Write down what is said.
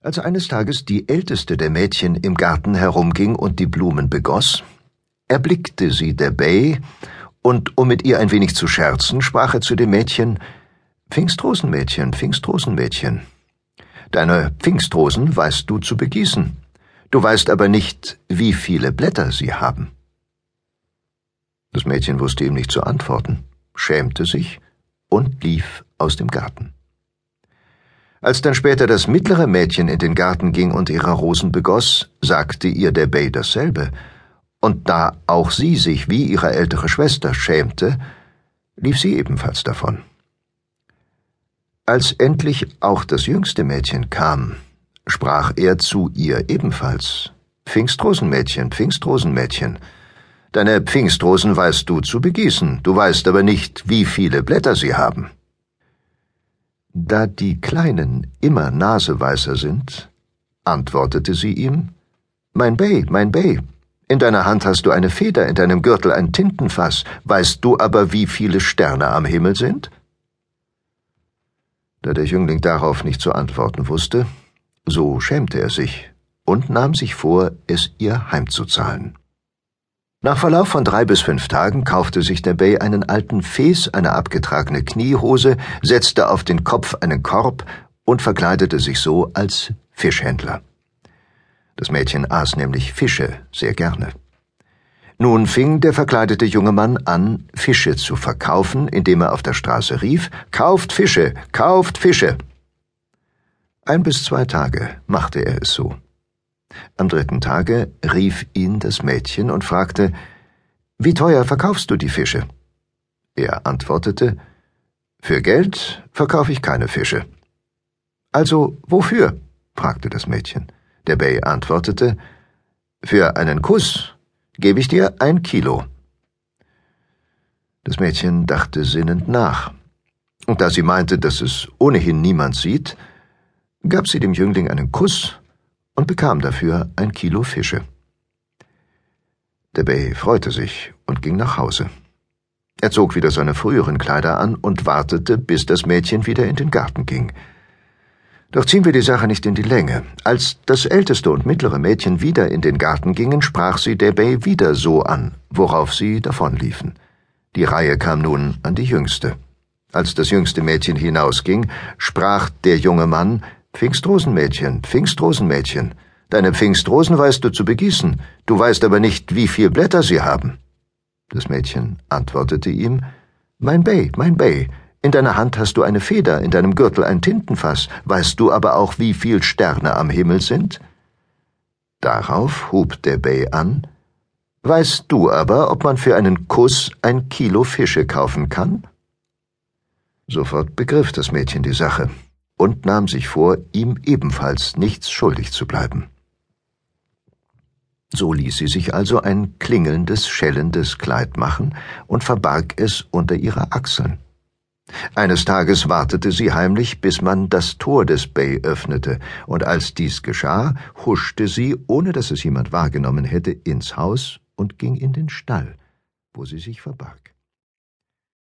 Als eines Tages die älteste der Mädchen im Garten herumging und die Blumen begoss, erblickte sie der Bay, und um mit ihr ein wenig zu scherzen, sprach er zu dem Mädchen Pfingstrosenmädchen, Pfingstrosenmädchen. Deine Pfingstrosen weißt du zu begießen, du weißt aber nicht, wie viele Blätter sie haben. Das Mädchen wusste ihm nicht zu antworten, schämte sich und lief aus dem Garten. Als dann später das mittlere Mädchen in den Garten ging und ihre Rosen begoss, sagte ihr der Bay dasselbe, und da auch sie sich wie ihre ältere Schwester schämte, lief sie ebenfalls davon. Als endlich auch das jüngste Mädchen kam, sprach er zu ihr ebenfalls Pfingstrosenmädchen, Pfingstrosenmädchen, deine Pfingstrosen weißt du zu begießen, du weißt aber nicht, wie viele Blätter sie haben. Da die Kleinen immer naseweißer sind, antwortete sie ihm, Mein Bey, mein Bey, in deiner Hand hast du eine Feder, in deinem Gürtel ein Tintenfass, weißt du aber, wie viele Sterne am Himmel sind? Da der Jüngling darauf nicht zu antworten wusste, so schämte er sich und nahm sich vor, es ihr heimzuzahlen. Nach Verlauf von drei bis fünf Tagen kaufte sich der Bay einen alten Fes, eine abgetragene Kniehose, setzte auf den Kopf einen Korb und verkleidete sich so als Fischhändler. Das Mädchen aß nämlich Fische sehr gerne. Nun fing der verkleidete junge Mann an, Fische zu verkaufen, indem er auf der Straße rief Kauft Fische, kauft Fische. Ein bis zwei Tage machte er es so. Am dritten Tage rief ihn das Mädchen und fragte Wie teuer verkaufst du die Fische? Er antwortete Für Geld verkaufe ich keine Fische. Also wofür? fragte das Mädchen. Der Bay antwortete Für einen Kuss gebe ich dir ein Kilo. Das Mädchen dachte sinnend nach, und da sie meinte, dass es ohnehin niemand sieht, gab sie dem Jüngling einen Kuss und bekam dafür ein Kilo Fische. Der Bay freute sich und ging nach Hause. Er zog wieder seine früheren Kleider an und wartete, bis das Mädchen wieder in den Garten ging. Doch ziehen wir die Sache nicht in die Länge. Als das älteste und mittlere Mädchen wieder in den Garten gingen, sprach sie der Bay wieder so an, worauf sie davonliefen. Die Reihe kam nun an die jüngste. Als das jüngste Mädchen hinausging, sprach der junge Mann Pfingstrosenmädchen, Pfingstrosenmädchen, deine Pfingstrosen weißt du zu begießen, du weißt aber nicht, wie viel Blätter sie haben. Das Mädchen antwortete ihm, Mein Bey, mein Bey, in deiner Hand hast du eine Feder, in deinem Gürtel ein Tintenfass, weißt du aber auch, wie viel Sterne am Himmel sind? Darauf hub der Bey an, Weißt du aber, ob man für einen Kuss ein Kilo Fische kaufen kann? Sofort begriff das Mädchen die Sache und nahm sich vor, ihm ebenfalls nichts schuldig zu bleiben. So ließ sie sich also ein klingelndes, schellendes Kleid machen und verbarg es unter ihre Achseln. Eines Tages wartete sie heimlich, bis man das Tor des Bay öffnete, und als dies geschah, huschte sie, ohne dass es jemand wahrgenommen hätte, ins Haus und ging in den Stall, wo sie sich verbarg.